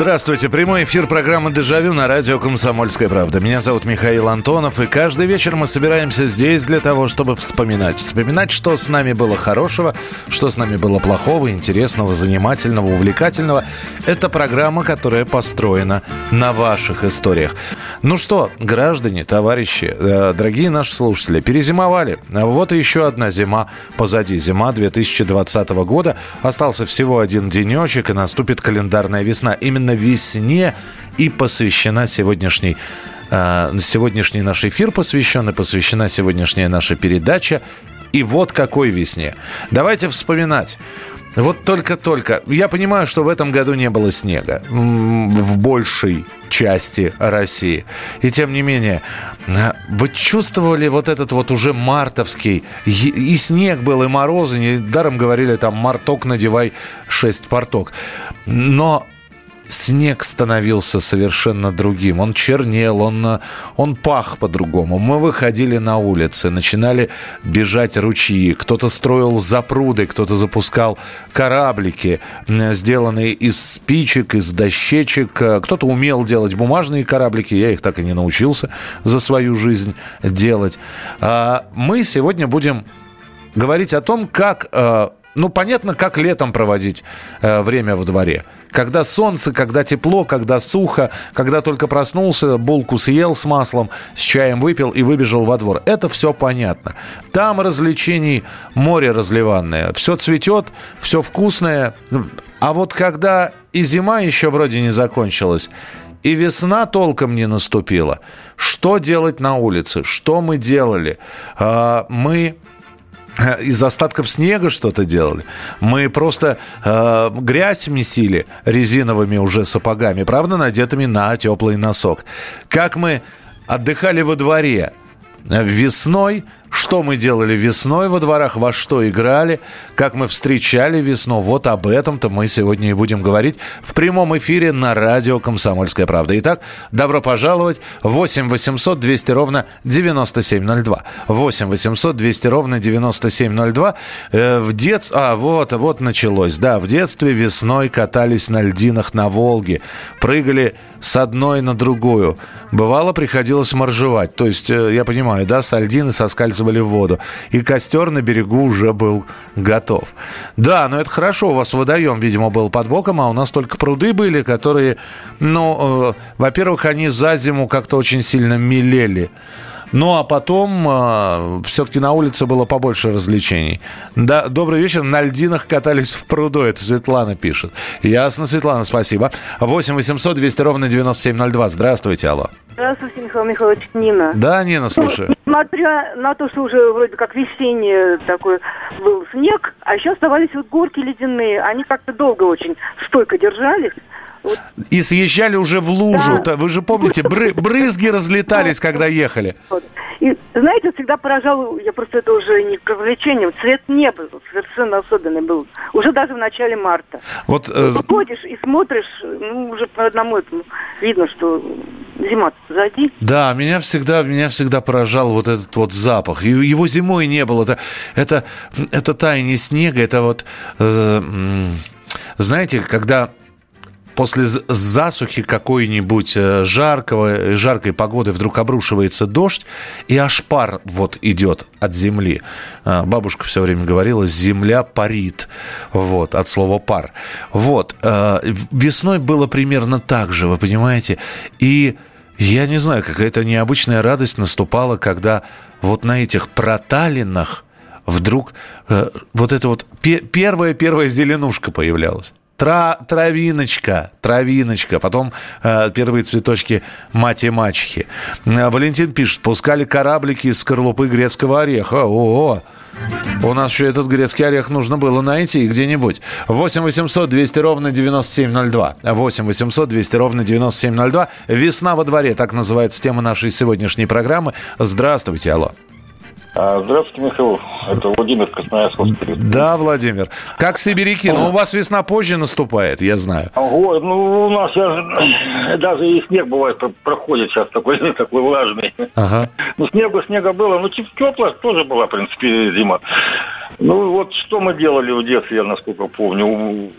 Здравствуйте. Прямой эфир программы «Дежавю» на радио «Комсомольская правда». Меня зовут Михаил Антонов, и каждый вечер мы собираемся здесь для того, чтобы вспоминать. Вспоминать, что с нами было хорошего, что с нами было плохого, интересного, занимательного, увлекательного. Это программа, которая построена на ваших историях. Ну что, граждане, товарищи, э, дорогие наши слушатели, перезимовали. Вот и еще одна зима позади. Зима 2020 года. Остался всего один денечек, и наступит календарная весна. И именно весне и посвящена сегодняшний э, сегодняшний наш эфир посвящен и посвящена сегодняшняя наша передача. И вот какой весне. Давайте вспоминать. Вот только-только. Я понимаю, что в этом году не было снега в большей части России. И тем не менее, э, вы чувствовали вот этот вот уже мартовский, и снег был, и морозы, недаром говорили там «марток надевай шесть порток». Но снег становился совершенно другим. Он чернел, он, он пах по-другому. Мы выходили на улицы, начинали бежать ручьи. Кто-то строил запруды, кто-то запускал кораблики, сделанные из спичек, из дощечек. Кто-то умел делать бумажные кораблики. Я их так и не научился за свою жизнь делать. А мы сегодня будем говорить о том, как а, ну, понятно, как летом проводить э, время во дворе. Когда солнце, когда тепло, когда сухо, когда только проснулся, булку съел с маслом, с чаем выпил и выбежал во двор. Это все понятно. Там развлечений море разливанное. Все цветет, все вкусное. А вот когда и зима еще вроде не закончилась, и весна толком не наступила, что делать на улице? Что мы делали? Э, мы из остатков снега что-то делали. Мы просто э, грязь месили резиновыми уже сапогами, правда, надетыми на теплый носок. Как мы отдыхали во дворе весной – что мы делали весной во дворах, во что играли, как мы встречали весну. Вот об этом-то мы сегодня и будем говорить в прямом эфире на радио «Комсомольская правда». Итак, добро пожаловать. 8 800 200 ровно 9702. 8 800 200 ровно 9702. Э, в детстве... А, вот, вот началось. Да, в детстве весной катались на льдинах на Волге. Прыгали с одной на другую. Бывало, приходилось моржевать. То есть, э, я понимаю, да, с льдины соскальзывали в воду. И костер на берегу уже был готов. Да, но это хорошо. У вас водоем, видимо, был под боком, а у нас только пруды были, которые, ну, э, во-первых, они за зиму как-то очень сильно мелели. Ну, а потом э, все-таки на улице было побольше развлечений. Да, добрый вечер. На льдинах катались в пруду. Это Светлана пишет. Ясно, Светлана, спасибо. 8 800 200 ровно 9702. Здравствуйте, алло. Здравствуйте, Михаил Михайлович, Нина. Да, Нина, слушаю. Ну, несмотря на то, что уже вроде как весенний такой был снег, а еще оставались вот горки ледяные. Они как-то долго очень стойко держались. И съезжали уже в лужу. Да. Вы же помните, бры брызги разлетались, когда ехали. И, знаете, всегда поражал, я просто это уже не к развлечениям, цвет неба совершенно особенный был. Уже даже в начале марта. Вот, э... Ты ходишь и смотришь, ну, уже по одному этому видно, что зима позади. Да, меня всегда, меня всегда поражал вот этот вот запах. Его зимой не было. Это, это, это таяние снега, это вот... Э, знаете, когда после засухи какой-нибудь э, жаркого, жаркой погоды вдруг обрушивается дождь, и аж пар вот идет от земли. А, бабушка все время говорила, земля парит, вот, от слова пар. Вот, э, весной было примерно так же, вы понимаете, и я не знаю, какая-то необычная радость наступала, когда вот на этих проталинах вдруг э, вот эта вот первая-первая зеленушка появлялась. Тра, травиночка, травиночка. Потом э, первые цветочки мать и мачехи. Э, Валентин пишет, пускали кораблики из скорлупы грецкого ореха. О, -о. У нас еще этот грецкий орех нужно было найти где-нибудь. 8 800 200 ровно 9702. 8 800 200 ровно 9702. Весна во дворе, так называется тема нашей сегодняшней программы. Здравствуйте, алло. А, здравствуйте, Михаил. Это Владимир Красноярск. Да, Владимир. Как в Сибиряки? Ну, у вас весна позже наступает, я знаю. Ого, ну, у нас сейчас даже и снег бывает проходит сейчас такой, такой влажный. Ага. Ну, снега, снега было. Ну, теплая тоже была, в принципе, зима. Ну, вот что мы делали в детстве, я насколько помню.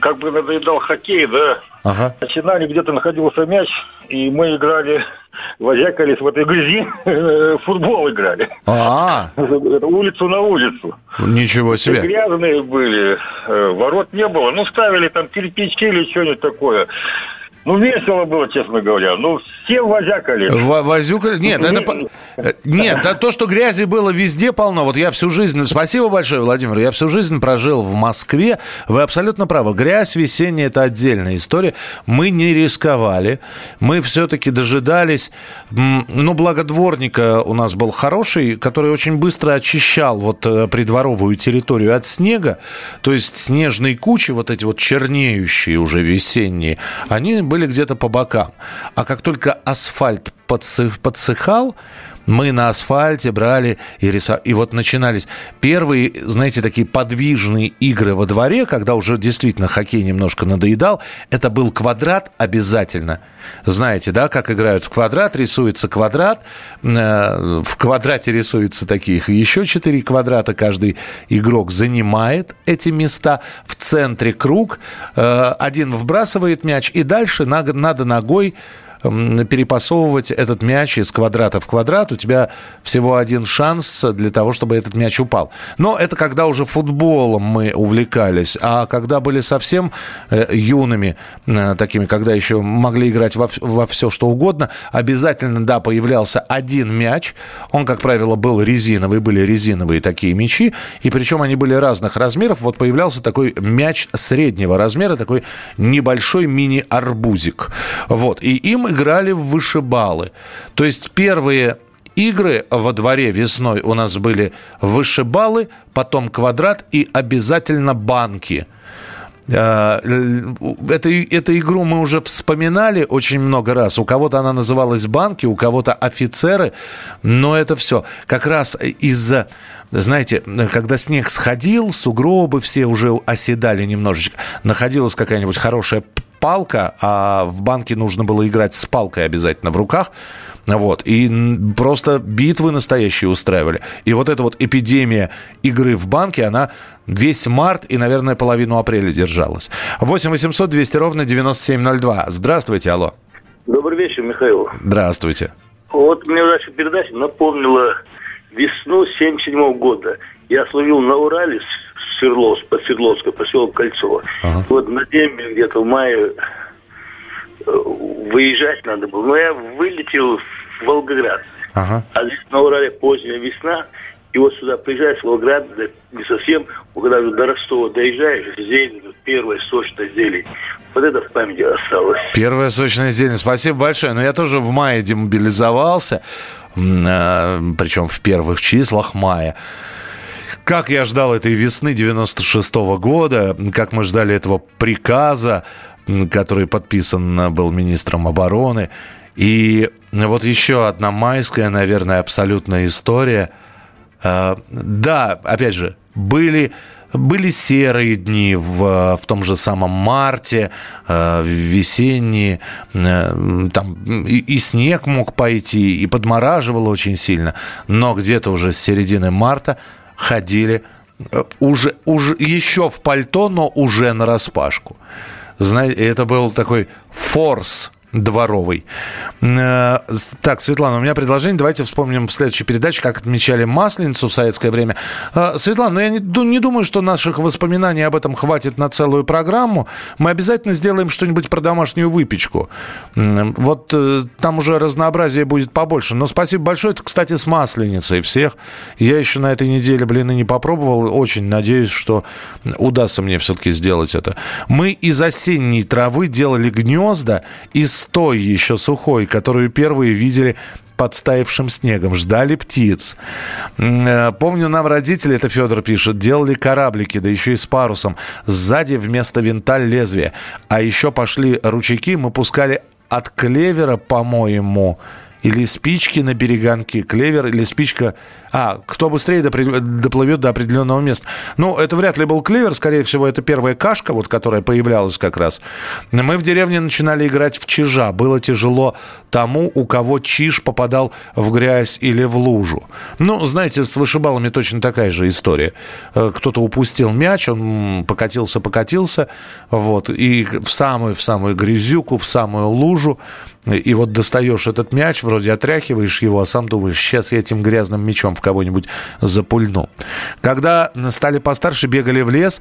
Как бы надоедал хоккей, да, Ага. Начинали, где-то находился мяч, и мы играли, возякались в этой грязи, футбол играли. А, улицу на улицу. Ничего себе. Грязные были, э, ворот не было. Ну, ставили там кирпички или что-нибудь такое. Ну, весело было, честно говоря. Ну, все возякали. В возюкали? Нет, это... Э, нет, а то, что грязи было везде полно. Вот я всю жизнь... Спасибо большое, Владимир. Я всю жизнь прожил в Москве. Вы абсолютно правы. Грязь весенняя – это отдельная история. Мы не рисковали. Мы все-таки дожидались... Ну, благо дворника у нас был хороший, который очень быстро очищал вот э, придворовую территорию от снега. То есть снежные кучи, вот эти вот чернеющие уже весенние, они были где-то по бокам. А как только асфальт подсыхал, мы на асфальте брали и рисовали. И вот начинались первые, знаете, такие подвижные игры во дворе, когда уже действительно хоккей немножко надоедал. Это был квадрат обязательно. Знаете, да, как играют в квадрат, рисуется квадрат, э, в квадрате рисуются таких еще четыре квадрата, каждый игрок занимает эти места, в центре круг, э, один вбрасывает мяч, и дальше надо ногой перепасовывать этот мяч из квадрата в квадрат. У тебя всего один шанс для того, чтобы этот мяч упал. Но это когда уже футболом мы увлекались. А когда были совсем э, юными, э, такими, когда еще могли играть во, во все, что угодно, обязательно, да, появлялся один мяч. Он, как правило, был резиновый, были резиновые такие мячи. И причем они были разных размеров. Вот появлялся такой мяч среднего размера, такой небольшой мини-арбузик. Вот. И им играли в вышибалы. То есть первые игры во дворе весной у нас были вышибалы, потом квадрат и обязательно банки. Э, эту, эту игру мы уже вспоминали очень много раз. У кого-то она называлась банки, у кого-то офицеры. Но это все как раз из-за, знаете, когда снег сходил, сугробы все уже оседали немножечко. Находилась какая-нибудь хорошая палка, а в банке нужно было играть с палкой обязательно в руках. Вот. И просто битвы настоящие устраивали. И вот эта вот эпидемия игры в банке, она весь март и, наверное, половину апреля держалась. 8 800 200 ровно 9702. Здравствуйте, алло. Добрый вечер, Михаил. Здравствуйте. Вот мне ваша передача напомнила весну 77 года. Я словил на Урале Свердловск, под Свердловской, поселок Кольцово. Ага. Вот на дембель где-то в мае э, выезжать надо было. Но я вылетел в Волгоград. Ага. А здесь на Урале поздняя весна. И вот сюда приезжаешь в Волгоград, да, не совсем, когда до Ростова доезжаешь, зелень, первая сочная зелень. Вот это в памяти осталось. Первая сочная зелень. Спасибо большое. Но я тоже в мае демобилизовался, э, причем в первых числах мая. Как я ждал этой весны 96 -го года, как мы ждали этого приказа, который подписан был министром обороны. И вот еще одна майская, наверное, абсолютная история. А, да, опять же, были были серые дни в, в том же самом марте, э, весенние, э, там и, и снег мог пойти, и подмораживало очень сильно. Но где-то уже с середины марта ходили э, уже, уже еще в пальто, но уже на распашку. Знаете, это был такой форс дворовый. Э, так, Светлана, у меня предложение. Давайте вспомним в следующей передаче, как отмечали Масленицу в советское время. Э, Светлана, ну, я не, не думаю, что наших воспоминаний об этом хватит на целую программу. Мы обязательно сделаем что-нибудь про домашнюю выпечку. Вот э, там уже разнообразие будет побольше. Но спасибо большое. Это, кстати, с Масленицей всех. Я еще на этой неделе блины не попробовал. Очень надеюсь, что удастся мне все-таки сделать это. Мы из осенней травы делали гнезда из той еще сухой, которую первые видели подстаившим снегом, ждали птиц. Э, помню, нам родители, это Федор пишет, делали кораблики, да еще и с парусом. Сзади вместо винта лезвие. А еще пошли ручейки, мы пускали от клевера, по-моему, или спички на береганке, клевер или спичка... А, кто быстрее доплывет до определенного места. Ну, это вряд ли был клевер, скорее всего, это первая кашка, вот, которая появлялась как раз. Мы в деревне начинали играть в чижа. Было тяжело тому, у кого чиж попадал в грязь или в лужу. Ну, знаете, с вышибалами точно такая же история. Э, кто-то упустил мяч, он покатился-покатился, вот, и в самую, в самую грязюку, в самую лужу, и вот достаешь этот мяч, вроде отряхиваешь его, а сам думаешь, сейчас я этим грязным мячом в кого-нибудь запульну. Когда стали постарше, бегали в лес,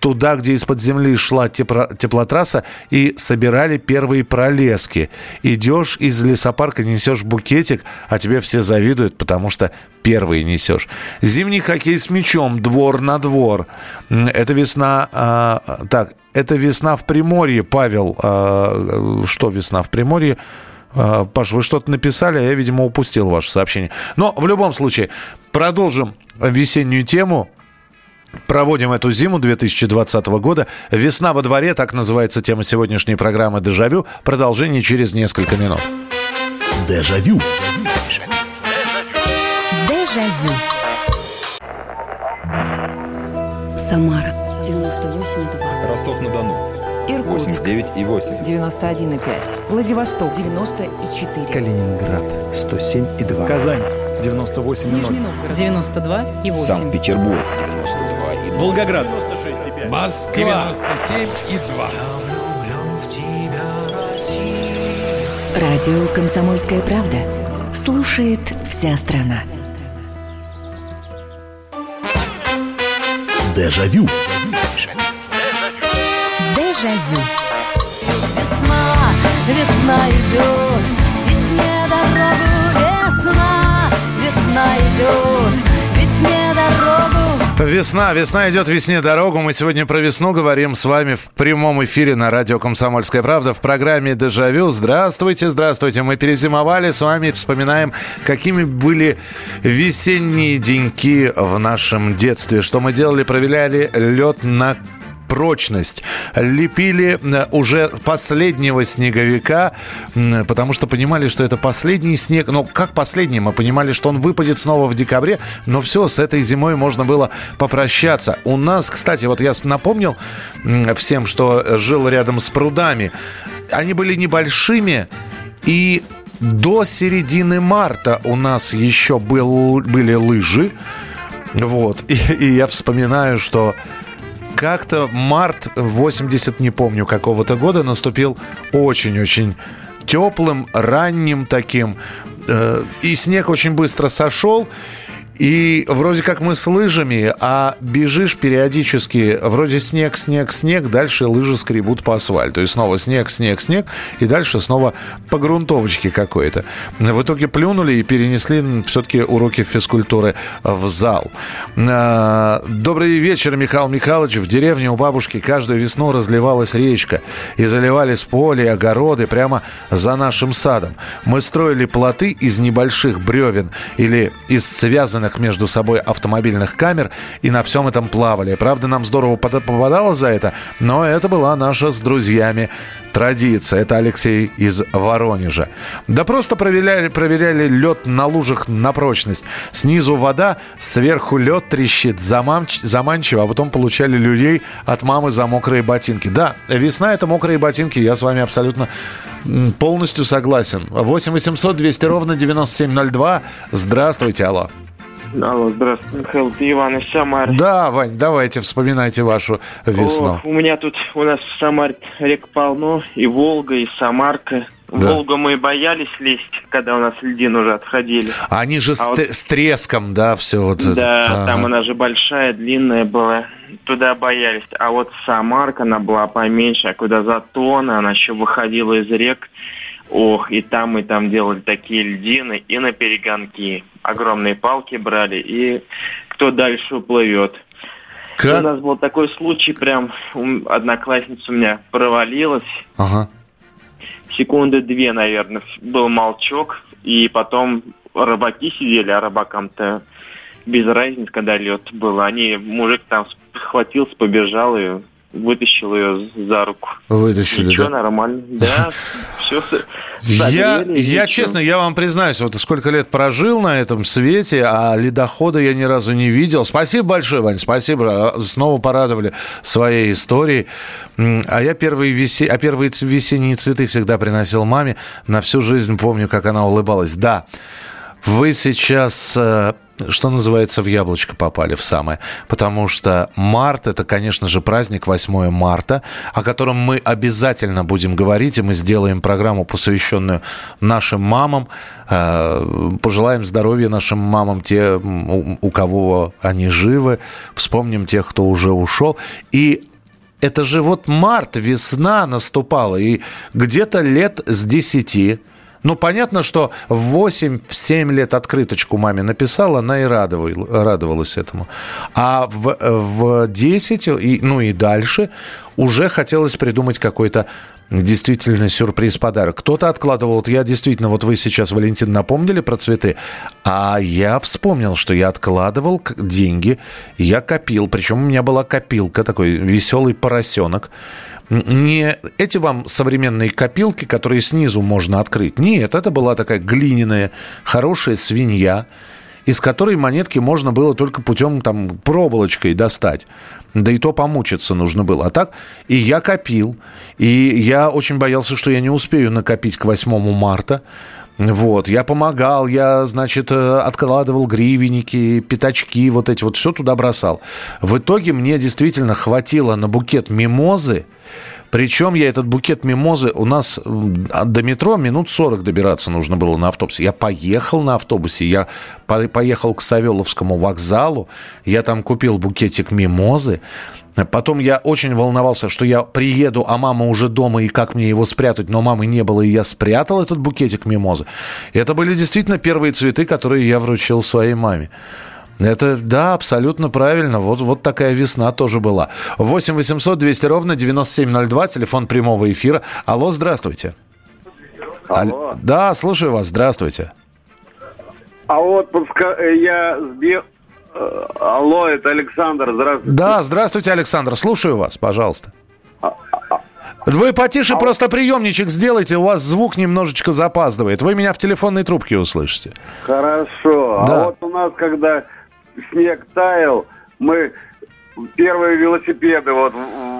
туда, где из-под земли шла тепло, теплотрасса, и собирали первые пролески. Идешь из лесопарка, несешь букетик, а тебе все завидуют, потому что первый несешь. Зимний хоккей с мячом, двор на двор. Это весна... А, так, это весна в Приморье, Павел. А, что весна в Приморье? А, Паш, вы что-то написали, а я, видимо, упустил ваше сообщение. Но в любом случае, продолжим весеннюю тему. Проводим эту зиму 2020 года. «Весна во дворе» – так называется тема сегодняшней программы «Дежавю». Продолжение через несколько минут. Дежавю. Дежавю. Самара 98,2. Ростов-на-Дону. Иркутск 89 и 8. 91,5. Владивосток 94. Калининград 107 и 2. Казань 98 и 0. Нижний Новгород 92 и 8. Санкт-Петербург. 92 и 2. Волгоград. Москва. 97 и 2. Радио «Комсомольская правда». Слушает вся страна. Дежавю. Дежавю. Весна, весна идет, весне дорогу, весна, весна идет. Весна, весна идет весне дорогу. Мы сегодня про весну говорим с вами в прямом эфире на радио «Комсомольская правда» в программе «Дежавю». Здравствуйте, здравствуйте. Мы перезимовали с вами, вспоминаем, какими были весенние деньки в нашем детстве. Что мы делали, проверяли лед на прочность. Лепили э, уже последнего снеговика, потому что понимали, что это последний снег. Ну, как последний? Мы понимали, что он выпадет снова в декабре, но все, с этой зимой можно было попрощаться. У нас, кстати, вот я напомнил всем, что жил рядом с прудами. Они были небольшими, и до середины марта у нас еще был, были лыжи. Вот. И, и я вспоминаю, что как-то март 80, не помню, какого-то года наступил очень-очень теплым, ранним таким. Э, И снег очень быстро сошел. И вроде как мы с лыжами, а бежишь периодически, вроде снег, снег, снег, дальше лыжи скребут по асфальту. И снова снег, снег, снег, и дальше снова по грунтовочке какой-то. В итоге плюнули и перенесли все-таки уроки физкультуры в зал. А, Добрый вечер, Михаил Михайлович. В деревне у бабушки каждую весну разливалась речка. И заливались поле и огороды прямо за нашим садом. Мы строили плоты из небольших бревен или из связанных между собой автомобильных камер и на всем этом плавали. Правда, нам здорово попадало за это, но это была наша с друзьями традиция. Это Алексей из Воронежа. Да просто проверяли, проверяли лед на лужах на прочность. Снизу вода, сверху лед трещит, замамч- заманчиво, а потом получали людей от мамы за мокрые ботинки. Да, весна это мокрые ботинки, я с вами абсолютно полностью согласен. 8 800 200 ровно 9702. Здравствуйте, алло. Алло, здравствуйте, Михаил, это Иван из Самары. Да, Вань, давайте вспоминайте вашу весну. О, у меня тут, у нас в Самаре рек полно, и Волга, и Самарка. Да. Волгу мы боялись лезть, когда у нас льдин уже отходили. Они же с, А вот- т- с треском, да, все вот это. Да, Ага. там она же большая, длинная была. Туда боялись. А вот Самарка, она была поменьше, а куда Затона, она еще выходила из рек. Ох, и там мы там делали такие льдины, и на перегонки. Огромные палки брали, и кто дальше уплывет. У Как? нас был такой случай, прям одноклассница у меня провалилась. Ага. Секунды две, наверное, был молчок. И потом рыбаки сидели, а рыбакам-то без разницы, когда лед был. Они, мужик там схватился, побежал и вытащил ее за руку. Вытащили, Ничего, да? нормально. Да, все. Я, я честно, я вам признаюсь, вот сколько лет прожил на этом свете, а ледохода я ни разу не видел. Спасибо большое, Вань, спасибо. Снова порадовали своей историей. А я первые, весе... а первые весенние цветы всегда приносил маме. На всю жизнь помню, как она улыбалась. Да, вы сейчас э, что называется, в яблочко попали в самое. Потому что март – это, конечно же, праздник 8 марта, о котором мы обязательно будем говорить, и мы сделаем программу, посвященную нашим мамам. Э, пожелаем здоровья нашим мамам, те, у кого они живы. Вспомним тех, кто уже ушел. И это же вот март, весна наступала, и где-то лет с десяти ну, понятно, что в 8-7 лет открыточку маме написала, она и радовалась этому. А в, в 10, и, ну и дальше, уже хотелось придумать какой-то действительно сюрприз, подарок. Кто-то откладывал, вот я действительно, вот вы сейчас, Валентин, напомнили про цветы, а я вспомнил, что я откладывал деньги, я копил, причем у меня была копилка, такой веселый поросенок, не эти вам современные копилки, которые снизу можно открыть. Нет, это была такая глиняная, хорошая свинья, из которой монетки можно было только путем там проволочкой достать. Да и то помучиться нужно было. А так и я копил. И я очень боялся, что я не успею накопить к 8 марта. Вот, я помогал, я, значит, э, откладывал гривенники, пятачки, вот эти вот, все туда бросал. В итоге мне действительно хватило на букет мимозы, причем я этот букет мимозы, у нас до метро минут 40 добираться нужно было на автобусе. Я поехал на автобусе, я поехал к Савеловскому вокзалу, я там купил букетик мимозы. Потом я очень волновался, что я приеду, а мама уже дома, и как мне его спрятать, но мамы не было, и я спрятал этот букетик мимозы. Это были действительно первые цветы, которые я вручил своей маме. Это, да, абсолютно правильно. Вот, вот такая весна тоже была. 8 800 200 ровно 9702, телефон прямого эфира. Алло, здравствуйте. Алло. Да, слушаю вас, здравствуйте. А вот э, я сбил... Э, алло, это Александр, здравствуйте. Да, здравствуйте, Александр, слушаю вас, пожалуйста. А, а, Вы потише а просто приемничек сделайте, у вас звук немножечко запаздывает. Вы меня в телефонной трубке услышите. Хорошо. Да. А вот у нас, когда снег таял, мы первые велосипеды вот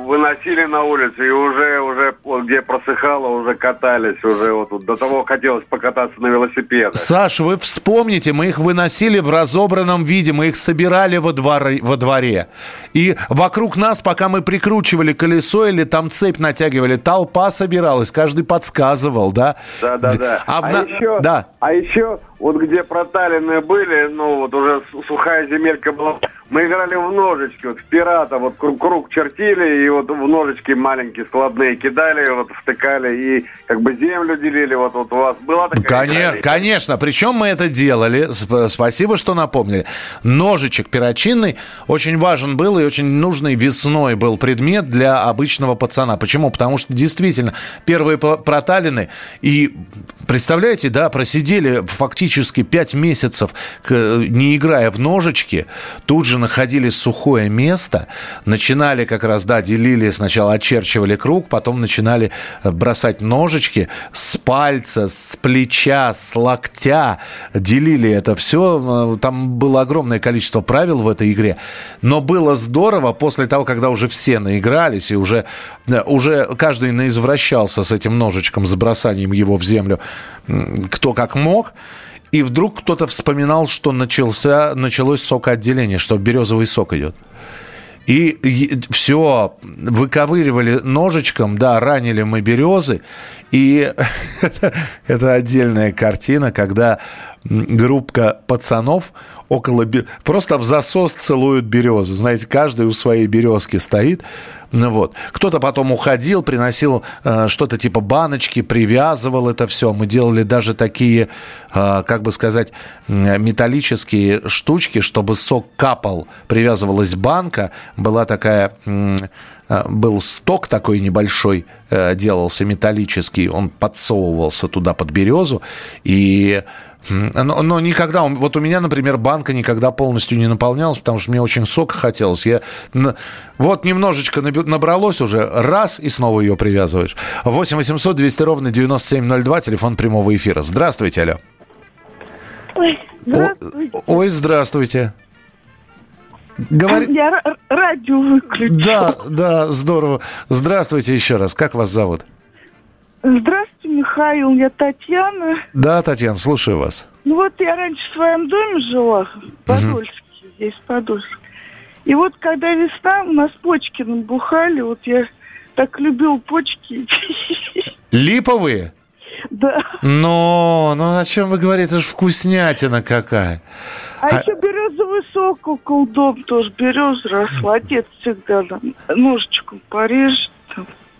выносили на улицу и уже, уже где просыхало, уже катались, уже вот, до того хотелось покататься на велосипедах. Саш, вы вспомните, мы их выносили в разобранном виде, мы их собирали во, дворе, во дворе. И вокруг нас, пока мы прикручивали колесо или там цепь натягивали, толпа собиралась, каждый подсказывал, да? Да, да, да. А, а, еще, да. а еще вот где проталины были, ну вот уже сухая земелька была, мы играли в ножички, вот в пирата, вот круг, круг чертили, и вот в ножички маленькие складные кидали, вот втыкали, и как бы землю делили, вот, вот у вас была такая Конечно, игра? конечно, причем мы это делали, спасибо, что напомнили. Ножичек перочинный очень важен был и очень нужный весной был предмет для обычного пацана. Почему? Потому что действительно первые проталины, и представляете, да, просидели фактически практически 5 месяцев, не играя в ножички, тут же находили сухое место, начинали как раз, да, делили, сначала очерчивали круг, потом начинали э, бросать ножички с пальца, с плеча, с локтя, делили это все. Э, там было огромное количество правил в этой игре. Но было здорово после того, когда уже все наигрались, и уже, э, уже каждый наизвращался с этим ножичком, с бросанием его в землю, кто как мог. И вдруг кто-то вспоминал, что начался, началось сокоотделение, что березовый сок идет. И, все, выковыривали ножичком, да, ранили мы березы. И это, это отдельная картина, когда группа пацанов около... Просто в засос целуют березы. Знаете, каждый у своей березки стоит. Ну вот. Кто-то потом уходил, приносил э, что-то типа баночки, привязывал это все. Мы делали даже такие, э, как бы сказать, металлические штучки, чтобы сок капал. Привязывалась банка. Была такая... Э, был сток такой небольшой, э, делался металлический, он подсовывался туда под березу, и но, но никогда, вот у меня, например, банка никогда полностью не наполнялась, потому что мне очень сока хотелось. Я, вот немножечко набралось уже, раз, и снова ее привязываешь. 8 800 200 ровно 9702, телефон прямого эфира. Здравствуйте, алло. Ой, здравствуйте. О, ой, здравствуйте. Говори... Я радио выключу. Да, да, здорово. Здравствуйте еще раз. Как вас зовут? Здравствуйте, Михаил, я Татьяна. Да, Татьяна, слушаю вас. Ну вот я раньше в своем доме жила, в Подольске, угу. здесь Подольск. И вот когда весна, у нас почки набухали, вот я так любил почки. Липовые? Да. Но, ну о чем вы говорите, это же вкуснятина какая. А, а... еще березовый сок около дома тоже береза росла. Отец всегда там ножичком порежет.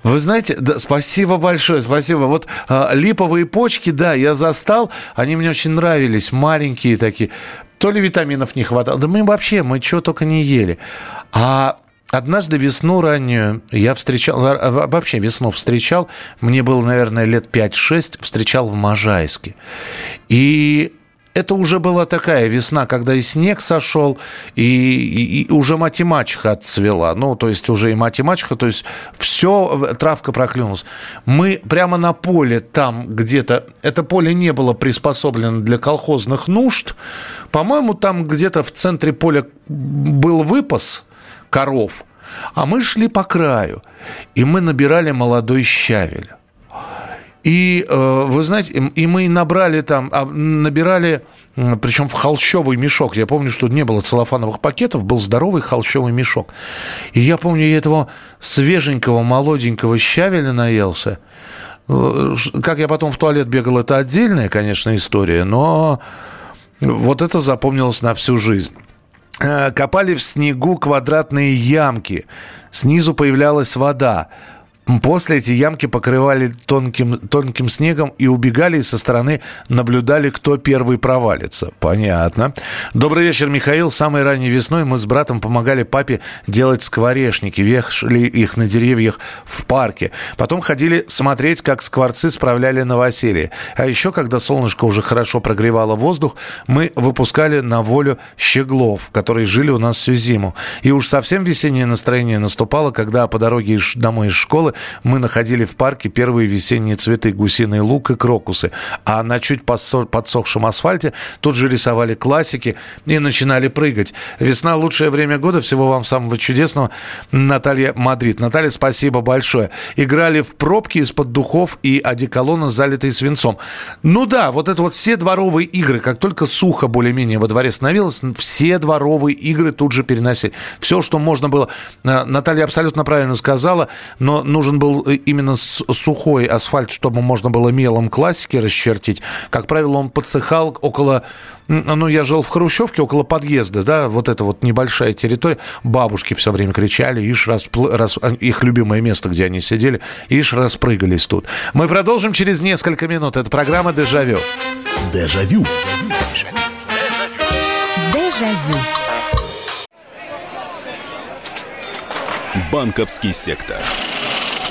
Вы знаете, да, спасибо большое, спасибо. Вот а, липовые почки, да, я застал, они мне очень нравились, маленькие такие. То ли витаминов не хватало, да мы вообще, мы чего только не ели. А Однажды весну раннюю я встречал, вообще весну встречал, мне было, наверное, лет 5-6, встречал в Можайске. И это уже была такая весна, когда и снег сошел, и, и, и уже мать и мачеха отцвела. Ну, то есть уже и мать и мачеха, то есть все, травка проклюнулась. Мы прямо на поле там где-то, это поле не было приспособлено для колхозных нужд. По-моему, там где-то в центре поля был выпас коров, а мы шли по краю, и мы набирали молодой щавель. И э, вы знаете, и мы набрали там, а, набирали, причем в холщовый мешок. Я помню, что не было целлофановых пакетов, был здоровый холщовый мешок. И я помню, я этого свеженького, молоденького щавеля наелся. Э, как я потом в туалет бегал, это отдельная, конечно, история, но вот это запомнилось на всю жизнь. Э, копали в снегу квадратные ямки. Снизу появлялась вода. После эти ямки покрывали тонким, тонким снегом и убегали со стороны наблюдали, кто первый провалится. Понятно. Добрый вечер, Михаил. Самой ранней весной мы с братом помогали папе делать скворечники. Вешали их на деревьях в парке. Потом ходили смотреть, как скворцы справляли новоселье. А еще, когда солнышко уже хорошо прогревало воздух, мы выпускали на волю щеглов, которые жили у нас всю зиму. И уж совсем весеннее настроение наступало, когда по дороге домой из школы мы находили в парке первые весенние цветы гусиный лук и крокусы. А на чуть подсохшем асфальте тут же рисовали классики и начинали прыгать. Весна – лучшее время года. Всего вам самого чудесного. Наталья Мадрид. Наталья, спасибо большое. Играли в пробки из-под духов и одеколона, залитые свинцом. Ну да, вот это вот все дворовые игры. Как только сухо более-менее во дворе становилось, все дворовые игры тут же переносили. Все, что можно было. Э, Наталья абсолютно правильно сказала, но нужно нужен был э, именно сухой асфальт, чтобы можно было мелом классики расчертить. Как правило, он подсыхал около... Ну, я жил в Хрущевке, около подъезда, да, вот эта вот небольшая территория. Бабушки все время кричали, ишь, раз, раз, а, их любимое место, где они сидели, ишь, распрыгались тут. Мы продолжим через несколько минут. Это программа «Дежавю». Дежавю. Дежавю. Банковский сектор.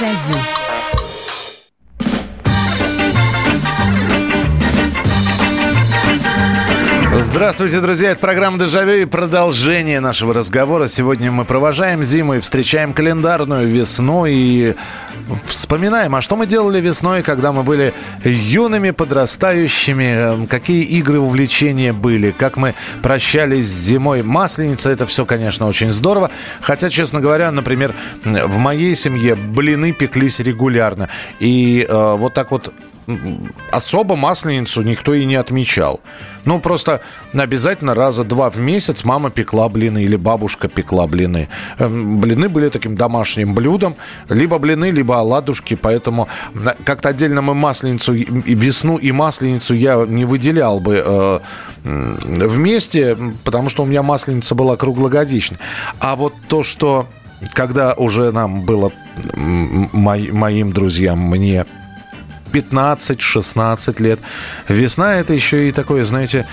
Дежавю. Здравствуйте, друзья! Это программа «Дежавю» и продолжение нашего разговора. Сегодня мы провожаем зиму и встречаем календарную весну и вспоминаем, а что мы делали весной, когда мы были юными, подрастающими, эм, какие игры, увлечения были, как мы прощались с зимой. Масленица, это все, конечно, очень здорово. Хотя, честно говоря, например, в моей семье блины пеклись регулярно. И э, вот так вот особо масленицу никто и не отмечал. Ну, просто обязательно раза два в месяц мама пекла блины или бабушка пекла блины. Эм, блины были таким домашним блюдом. Либо блины, либо оладушки. Поэтому как-то отдельно мы масленицу, весну и масленицу я не выделял бы э, вместе, потому что у меня масленица была круглогодичной. А вот то, что когда уже нам было, моим друзьям, мне 15-16 лет. Весна это еще и такое, знаете,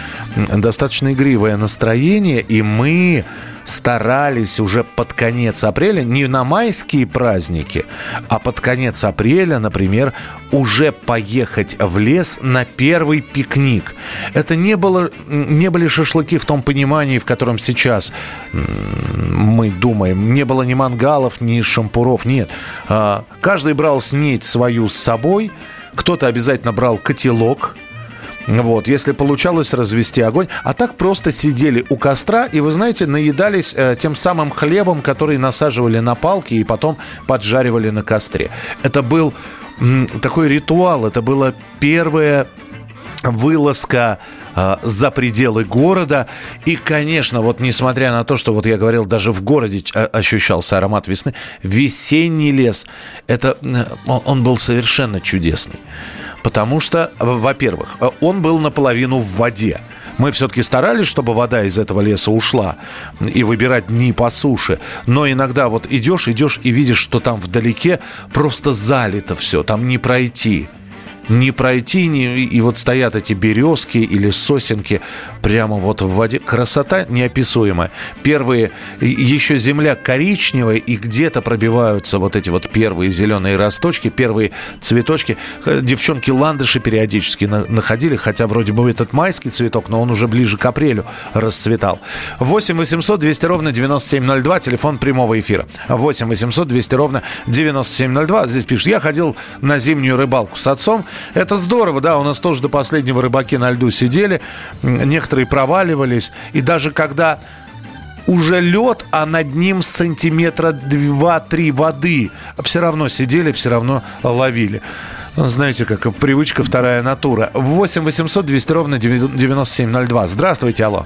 достаточно игривое настроение, и мы старались уже под конец апреля, не на майские праздники, а под конец апреля, например, уже поехать в лес на первый пикник. Это не, было, не были шашлыки в том понимании, в котором сейчас мы думаем. Не было ни мангалов, ни шампуров, нет. А, каждый брал снеть свою с собой – кто-то обязательно брал котелок, вот, если получалось развести огонь. А так просто сидели у костра и, вы знаете, наедались э, тем самым хлебом, который насаживали на палки и потом поджаривали на костре. Это был м, такой ритуал, это было первое вылазка э, за пределы города. И, конечно, вот несмотря на то, что вот я говорил, даже в городе а, ощущался аромат весны, весенний лес, это, э, он был совершенно чудесный. Потому что, во-первых, он был наполовину в воде. Мы все-таки старались, чтобы вода из этого леса ушла и выбирать дни по суше. Но иногда вот идешь, идешь и видишь, что там вдалеке просто залито все, там не пройти не пройти, не, и вот стоят эти березки или сосенки прямо вот в воде. Красота неописуемая. Первые, еще земля коричневая, и где-то пробиваются вот эти вот первые зеленые росточки, первые цветочки. Девчонки ландыши периодически на, находили, хотя вроде бы этот майский цветок, но он уже ближе к апрелю расцветал. 8 800 200 ровно 9702, телефон прямого эфира. 8 800 200 ровно 9702. Здесь пишет, я ходил на зимнюю рыбалку с отцом, это здорово, да, у нас тоже до последнего рыбаки на льду сидели, некоторые проваливались, и даже когда уже лед, а над ним сантиметра 2-3 воды. Все равно сидели, все равно ловили. Знаете, как привычка вторая натура. 8 800 200 ровно 9702. Здравствуйте, алло.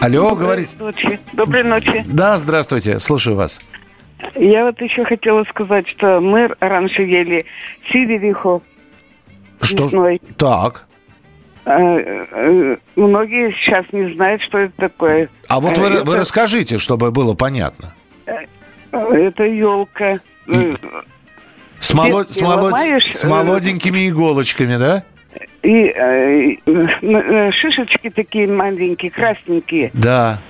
Алло, Доброй говорите. Ночи. Доброй ночи. Да, здравствуйте, слушаю вас. Я вот еще хотела сказать, что мы раньше ели сидериху Что? весной. Так. Э, э, Многие сейчас не знают, что это такое. А вот Э, вы, это, вы расскажите, чтобы было понятно. это елка. Э, С, моло- с, молод- с э, молоденькими иголочками, да? И э, э, шишечки такие маленькие, красненькие. Да.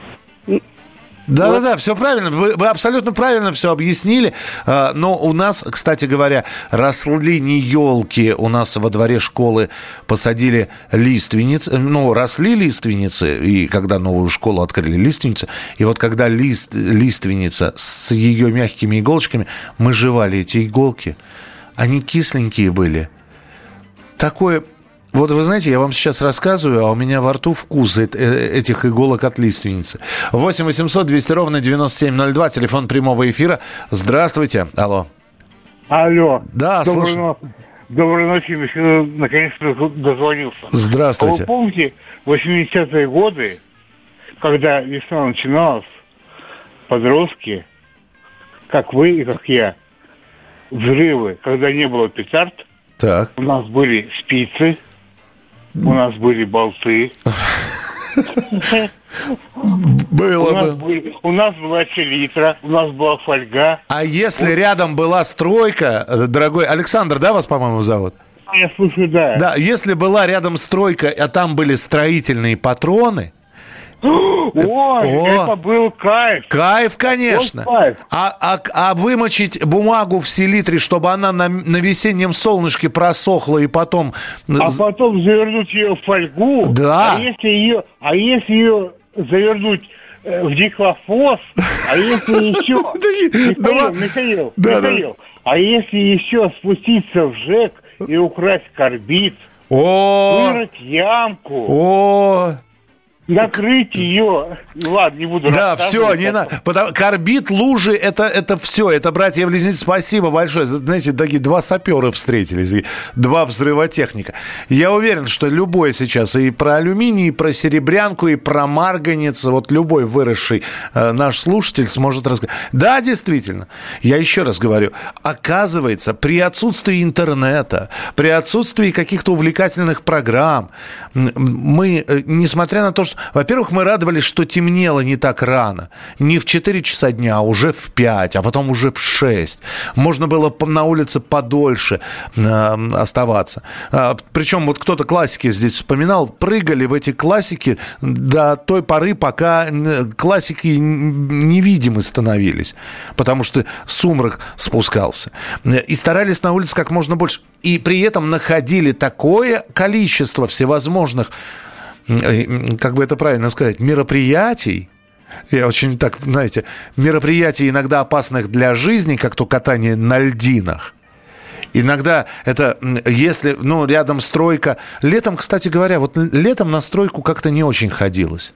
Да, да, да, все правильно. Вы, вы абсолютно правильно все объяснили. А, Но у нас, кстати говоря, росли не елки. У нас во дворе школы посадили лиственницы. Ну, росли лиственницы. И когда новую школу открыли лиственницы. И вот когда лист, лиственница с ее мягкими иголочками, мы жевали эти иголки. Они кисленькие были. Такое вот вы знаете, я вам сейчас рассказываю, а у меня во рту вкус э- этих иголок от лиственницы. 8 800 200 ровно 9702, телефон прямого эфира. Здравствуйте. Алло. Алло. Да, Доброй слушаю. Доброй ночи, наконец-то дозвонился. Здравствуйте. А вы помните 80-е годы, когда весна начиналась, подростки, как вы и как я, взрывы, когда не было петард, Так. у нас были спицы, у нас были болты. Было у нас, были- у нас была селитра, у нас была фольга. А если рядом была стройка, дорогой Александр, да, вас, по-моему, зовут? Я слушаю, да. Да, если была рядом стройка, а там были строительные патроны, Ой, это был кайф. Кайф, конечно. Кайф. А, а, а вымочить бумагу в селитре, чтобы она на, на весеннем солнышке просохла и потом... А потом завернуть ее в фольгу. Да. А если ее, а если ее завернуть э, в дихлофос, а если еще... Михаил, Михаил. Михаил, а если еще спуститься в ЖЭК и украсть карбид, О! вырыть ямку, О! Накрыть ее. Ладно, не буду Да, все, не надо. Потому, корбит, лужи, это, это все. Это братья-близнецы. Спасибо большое. Знаете, такие два сапера встретились, два взрывотехника. Я уверен, что любой сейчас и про алюминий, и про серебрянку, и про марганец, вот любой выросший э, наш слушатель сможет рассказать. Да, действительно. Я еще раз говорю. Оказывается, при отсутствии интернета, при отсутствии каких-то увлекательных программ, мы, э, несмотря на то, что во-первых, мы радовались, что темнело не так рано. Не в 4 часа дня, а уже в 5, а потом уже в 6. Можно было на улице подольше э, оставаться. А, причем вот кто-то классики здесь вспоминал, прыгали в эти классики до той поры, пока классики невидимы становились. Потому что сумрак спускался. И старались на улице как можно больше. И при этом находили такое количество всевозможных Э, как бы это правильно сказать, мероприятий, я очень так, знаете, мероприятий иногда опасных для жизни, как то катание на льдинах. Иногда это, если, ну, рядом стройка. Летом, кстати говоря, вот летом на стройку как-то не очень ходилось.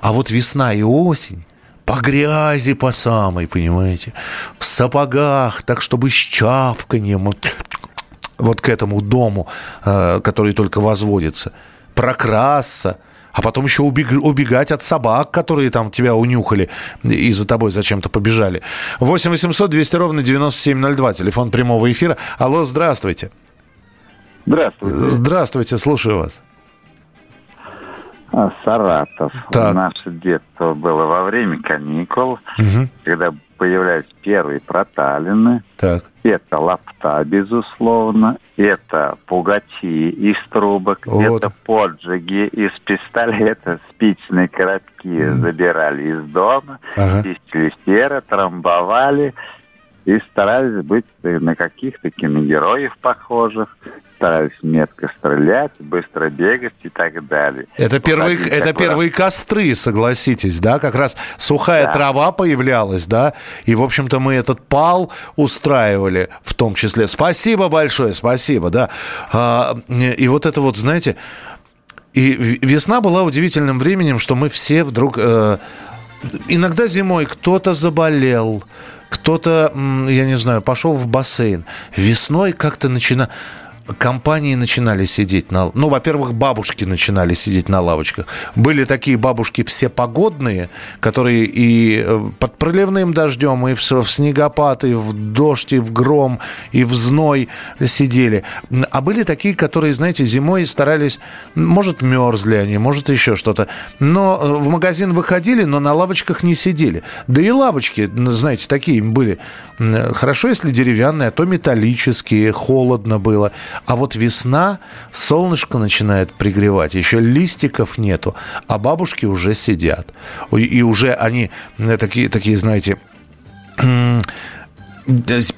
А вот весна и осень, по грязи по самой, понимаете, в сапогах, так чтобы с чавканием вот, вот к этому дому, э, который только возводится – прокрасться, а потом еще убег, убегать от собак, которые там тебя унюхали и за тобой зачем-то побежали. 8 800 200 ровно 9702, телефон прямого эфира. Алло, здравствуйте. Здравствуйте. Здравствуйте, слушаю вас. А, Саратов. Так. Наше детство было во время каникул, угу. когда появлялись первые проталины. Так. Это лапта, безусловно. Это пугачи из трубок. Вот. Это поджиги из пистолета. Спичные коротки mm. забирали из дома. Ага. Чистили серо, трамбовали. И старались быть на каких-то киногероев похожих старались метко стрелять, быстро бегать и так далее. Это первые, это первые костры, согласитесь, да? Как раз сухая да. трава появлялась, да? И, в общем-то, мы этот пал устраивали в том числе. Спасибо большое, спасибо, да. А, и вот это вот, знаете, и весна была удивительным временем, что мы все вдруг... Э, иногда зимой кто-то заболел, кто-то, я не знаю, пошел в бассейн. Весной как-то начина компании начинали сидеть на... Ну, во-первых, бабушки начинали сидеть на лавочках. Были такие бабушки все погодные, которые и э, под проливным дождем, и в, в снегопад, и в дождь, и в гром, и в зной сидели. А были такие, которые, знаете, зимой старались... Может, мерзли они, может, еще что-то. Но э, в магазин выходили, но на лавочках не сидели. Да и лавочки, знаете, такие были. Хорошо, если деревянные, а то металлические, холодно было. А вот весна, солнышко начинает пригревать, еще листиков нету, а бабушки уже сидят. И уже они э, такие, такие знаете,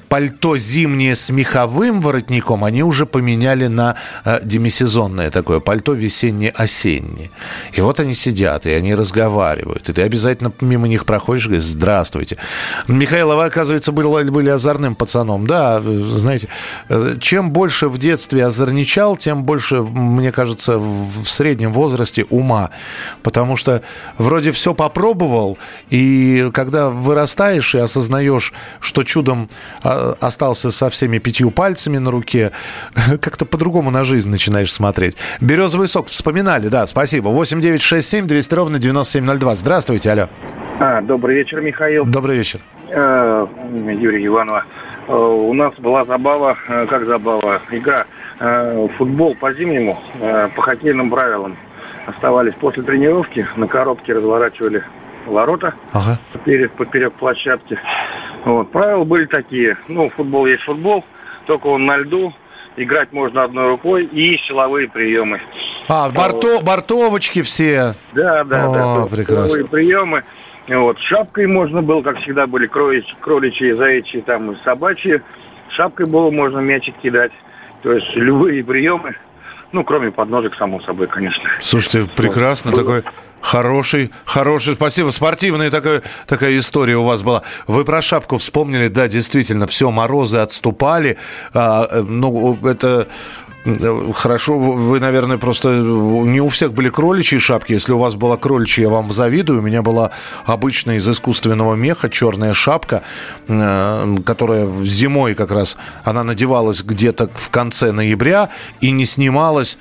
пальто зимнее с меховым воротником они уже поменяли на э, демисезонное такое пальто весеннее-осеннее. И вот они сидят, и они разговаривают. И ты обязательно мимо них проходишь и говоришь «Здравствуйте». Михаил, а вы, оказывается, были, были озорным пацаном. Да, знаете, э, чем больше в детстве озорничал, тем больше, мне кажется, в среднем возрасте ума. Потому что вроде все попробовал, и когда вырастаешь и осознаешь, что чудом а, остался со всеми пятью пальцами на руке, как-то по-другому на жизнь начинаешь смотреть. Березовый сок вспоминали, да, спасибо. 8 9 6 7 200 ровно 9702. Здравствуйте, алло. А, добрый вечер, Михаил. Добрый вечер. А, Юрий Иванова. А, у нас была забава, как забава, игра футбол по зимнему, по хоккейным правилам. Оставались после тренировки, на коробке разворачивали ворота ага. поперек, поперек площадки. Вот. Правила были такие. Ну, футбол есть футбол, только он на льду. Играть можно одной рукой и силовые приемы. А, борто, вот. бортовочки все. Да, да, О, да. Прекрасно. Силовые приемы. Вот. Шапкой можно было, как всегда, были кроличьи, кроличьи заячьи, там собачьи. Шапкой было можно мячик кидать. То есть любые приемы. Ну, кроме подножек, само собой, конечно. Слушайте, прекрасно. Вот. Такой Хороший, хороший, спасибо. Спортивная такая, такая история у вас была. Вы про шапку вспомнили, да, действительно, все, морозы отступали. А, ну, это Хорошо, вы, наверное, просто не у всех были кроличьи шапки. Если у вас была кроличья, я вам завидую. У меня была обычная из искусственного меха черная шапка, э, которая зимой как раз она надевалась где-то в конце ноября и не снималась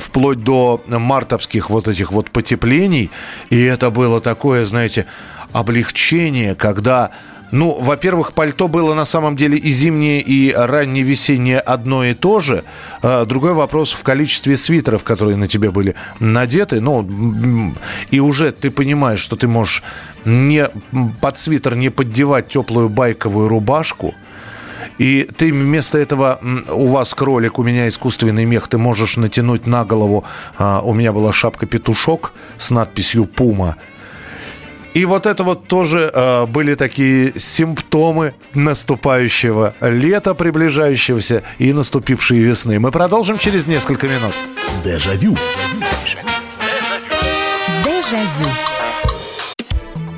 вплоть до мартовских вот этих вот потеплений. И это было такое, знаете, облегчение, когда ну, во-первых, пальто было на самом деле и зимнее, и раннее весеннее одно и то же. А, другой вопрос в количестве свитеров, которые на тебе были надеты. Ну, и уже ты понимаешь, что ты можешь не, под свитер не поддевать теплую байковую рубашку. И ты вместо этого, у вас кролик, у меня искусственный мех, ты можешь натянуть на голову, а, у меня была шапка-петушок с надписью «Пума», и вот это вот тоже э, были такие симптомы наступающего лета, приближающегося и наступившей весны. Мы продолжим через несколько минут. Дежавю. Дежавю.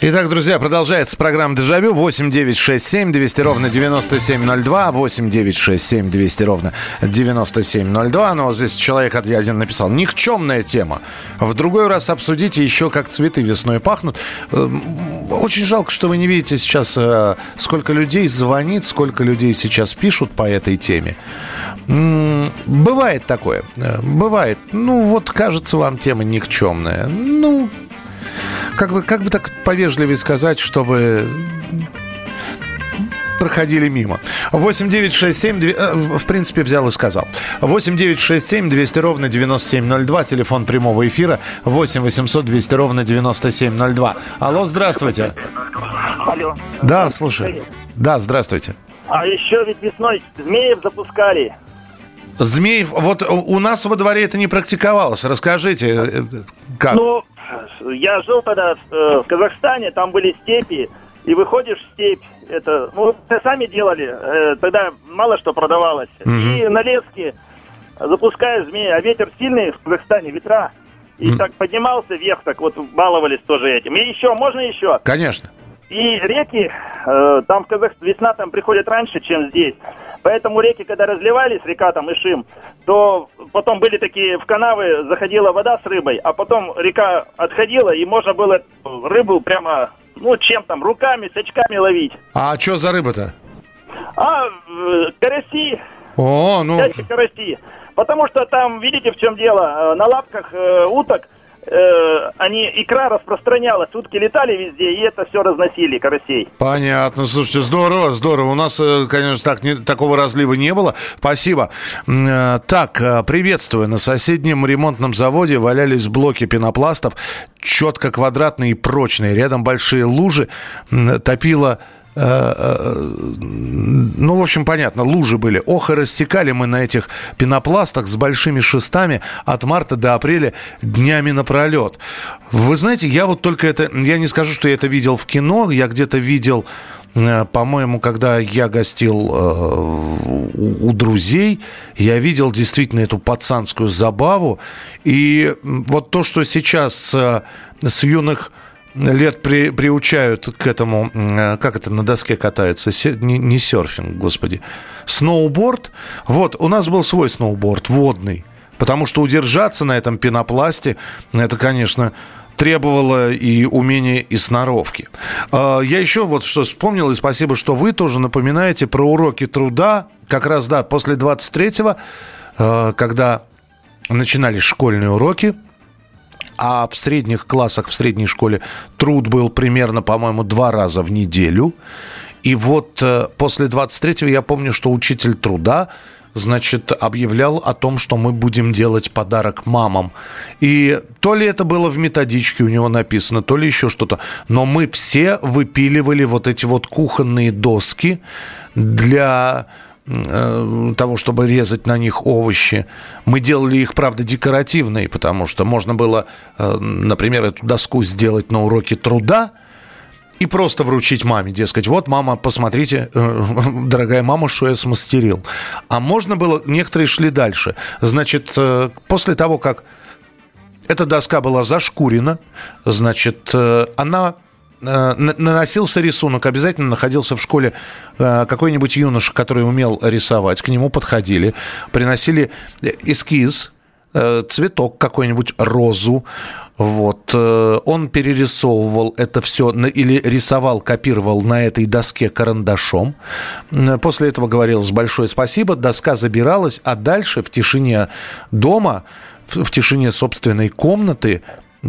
Итак, друзья, продолжается программа «Дежавю». 8 9 6 7 200 ровно 9702. 8 9 6 7 200 ровно 9702. Но здесь человек от один написал. Никчемная тема. В другой раз обсудите еще, как цветы весной пахнут. Эм, очень жалко, что вы не видите сейчас, э, сколько людей звонит, сколько людей сейчас пишут по этой теме. Бывает такое. Э, бывает. Ну, вот кажется вам тема никчемная. Ну, как бы, как бы так повежливее сказать, чтобы проходили мимо. 8 9 6 7, 2, в принципе, взял и сказал. 8 9 6 7 200 ровно 9702, телефон прямого эфира 8 800 200 ровно 9702. Алло, здравствуйте. Алло. Да, слушай. Да, здравствуйте. А еще ведь весной змеев запускали. Змеев, вот у нас во дворе это не практиковалось. Расскажите, э, как? Ну, я жил тогда э, в Казахстане, там были степи, и выходишь в степь, это, ну, сами делали, э, тогда мало что продавалось. Угу. И на леске запускаешь змеи, а ветер сильный в Казахстане, ветра. И угу. так поднимался вверх, так вот баловались тоже этим. И еще, можно еще? Конечно. И реки, э, там в Казахстане весна там приходит раньше, чем здесь. Поэтому реки, когда разливались, река там Ишим, то потом были такие, в канавы заходила вода с рыбой, а потом река отходила, и можно было рыбу прямо, ну, чем там, руками, с очками ловить. А что за рыба-то? А, э, караси. О, ну... Караси. Потому что там, видите, в чем дело, э, на лапках э, уток э, они, икра распространялась, утки летали везде, и это все разносили, карасей. Понятно, слушайте, здорово, здорово. У нас, э, конечно, так, не, такого разлива не было. Спасибо. Э, так, э, приветствую. На соседнем ремонтном заводе валялись блоки пенопластов, четко квадратные и прочные. Рядом большие лужи топило ну, в общем, понятно, лужи были. Ох, и рассекали мы на этих пенопластах с большими шестами от марта до апреля днями напролет. Вы знаете, я вот только это... Я не скажу, что я это видел в кино, я где-то видел э, по-моему, когда я гостил э, у, друзей, я видел действительно эту пацанскую забаву. И вот то, что сейчас э, с юных лет при, приучают к этому, э, как это на доске катается, не, не серфинг, господи, сноуборд. Вот, у нас был свой сноуборд, водный, потому что удержаться на этом пенопласте, это, конечно, требовало и умения, и сноровки. А, я еще вот что вспомнил, и спасибо, что вы тоже напоминаете про уроки труда. Как раз, да, после 23-го, э, когда начинались школьные уроки, а в средних классах, в средней школе труд был примерно, по-моему, два раза в неделю. И вот э, после 23-го я помню, что учитель труда значит, объявлял о том, что мы будем делать подарок мамам. И то ли это было в методичке у него написано, то ли еще что-то. Но мы все выпиливали вот эти вот кухонные доски для того, чтобы резать на них овощи. Мы делали их, правда, декоративные, потому что можно было, э, например, эту доску сделать на уроке труда, и просто вручить маме, дескать, вот, мама, посмотрите, э, дорогая мама, что я смастерил. А можно было, некоторые шли дальше. Значит, э, после того, как эта доска была зашкурена, значит, э, она наносился рисунок, обязательно находился в школе какой-нибудь юноша, который умел рисовать, к нему подходили, приносили эскиз, цветок какой-нибудь, розу, вот. Э, он перерисовывал это все или рисовал, копировал на этой доске карандашом. После этого говорилось большое спасибо, доска забиралась, а дальше в тишине дома, в тишине собственной комнаты,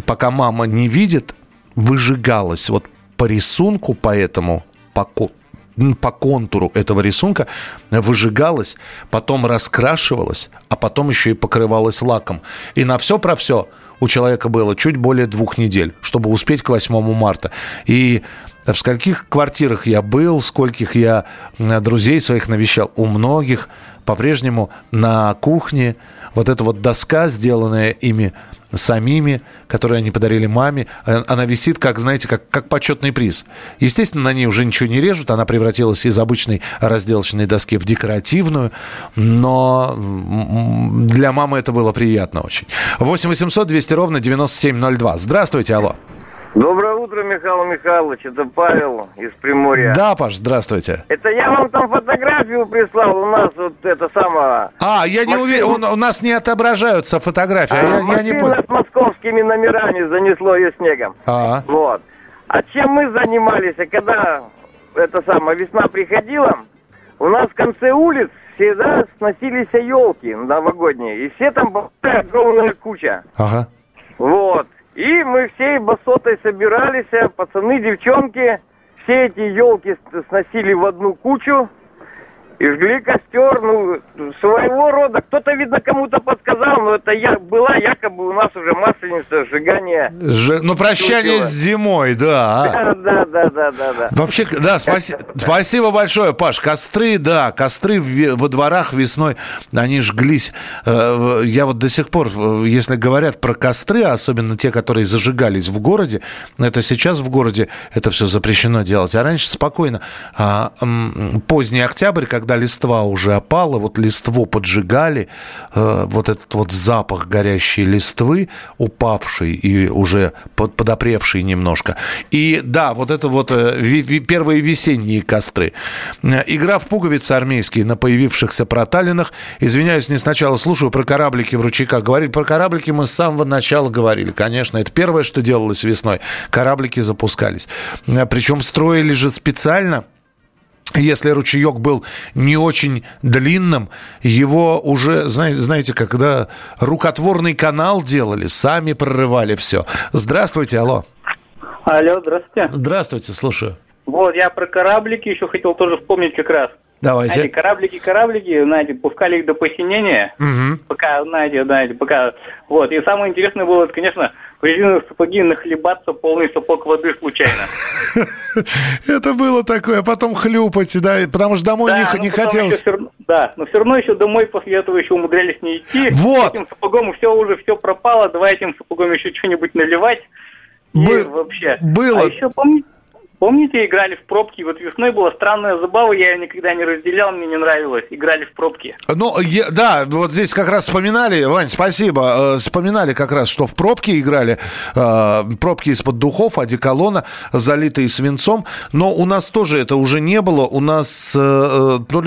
пока мама не видит, выжигалась вот по рисунку, по этому, по, по контуру этого рисунка выжигалась, потом раскрашивалась, а потом еще и покрывалась лаком. И на все про все – у человека было чуть более двух недель, чтобы успеть к 8 марта. И в скольких квартирах я был, скольких я э, друзей своих навещал. У многих по-прежнему на кухне вот эта вот доска, сделанная ими самими, которую они подарили маме. Она висит, как, знаете, как, как почетный приз. Естественно, на ней уже ничего не режут. Она превратилась из обычной разделочной доски в декоративную. Но для мамы это было приятно очень. 8 800 200 ровно 9702. Здравствуйте, алло. Доброе утро, Михаил Михайлович. Это Павел из Приморья. Да, Паш, здравствуйте. Это я вам там фотографию прислал. У нас вот это самое... А, я не уверен. У нас не отображаются фотографии. А, я, я не понял. с московскими номерами занесло ее снегом. А. Вот. А чем мы занимались? А когда это самое весна приходила, у нас в конце улиц всегда сносились елки новогодние. И все там огромная куча. Ага. Вот. И мы всей басотой собирались, пацаны, девчонки, все эти елки сносили в одну кучу и жгли костер, ну, своего рода. Кто-то, видно, кому-то подсказал, но это я, была якобы у нас уже масленица сжигания. Ж... Ну, прощание с зимой, да. Да, да, да, да, да. да. Вообще, да, спаси... спасибо большое, Паш. Костры, да, костры во дворах весной, они жглись. Э, я вот до сих пор, если говорят про костры, особенно те, которые зажигались в городе, это сейчас в городе это все запрещено делать. А раньше спокойно. А, поздний октябрь, когда когда листва уже опала, вот листво поджигали, э, вот этот вот запах горящей листвы, упавшей и уже под, подопревшей немножко. И да, вот это вот э, первые весенние костры. Э, игра в пуговицы армейские на появившихся проталинах. Извиняюсь, не сначала слушаю про кораблики в ручейках. Говорили про кораблики мы с самого начала говорили. Конечно, это первое, что делалось весной. Кораблики запускались. Причем строили же специально если ручеек был не очень длинным, его уже, знаете, когда рукотворный канал делали, сами прорывали все. Здравствуйте, алло. Алло, здравствуйте. Здравствуйте, слушаю. Вот, я про кораблики еще хотел тоже вспомнить как раз. Давайте. Знаете, кораблики, кораблики, знаете, пускали их до посинения, угу. пока, знаете, знаете, пока... Вот, и самое интересное было, это, конечно, в резиновые сапоги нахлебаться полный сапог воды случайно. Это было такое, а потом хлюпать, да, потому что домой не, не хотелось. да, но все равно еще домой после этого еще умудрялись не идти. Вот. Этим сапогом все уже все пропало, давай этим сапогом еще что-нибудь наливать. Бы- вообще. Было. А еще помните, Помните, играли в пробки? Вот весной была странная забава, я ее никогда не разделял, мне не нравилось. Играли в пробки. Ну, я, да, вот здесь как раз вспоминали, Вань, спасибо, э, вспоминали как раз, что в пробки играли, э, пробки из-под духов, одеколона, залитые свинцом, но у нас тоже это уже не было, у нас э, э то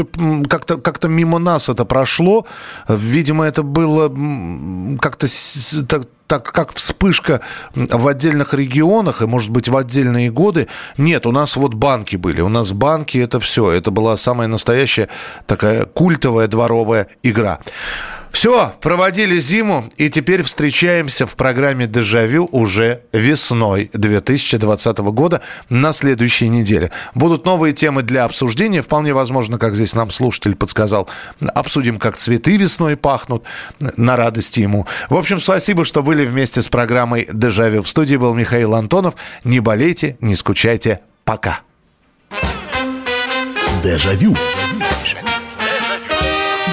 как-то как мимо нас это прошло, видимо, это было как-то так, как вспышка в отдельных регионах и, может быть, в отдельные годы. Нет, у нас вот банки были. У нас банки – это все. Это была самая настоящая такая культовая дворовая игра. Все, проводили зиму, и теперь встречаемся в программе «Дежавю» уже весной 2020 года на следующей неделе. Будут новые темы для обсуждения. Вполне возможно, как здесь нам слушатель подсказал, обсудим, как цветы весной пахнут, на радости ему. В общем, спасибо, что были вместе с программой «Дежавю». В студии был Михаил Антонов. Не болейте, не скучайте. Пока. Дежавю. Дежавю.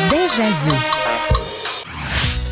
Дежавю.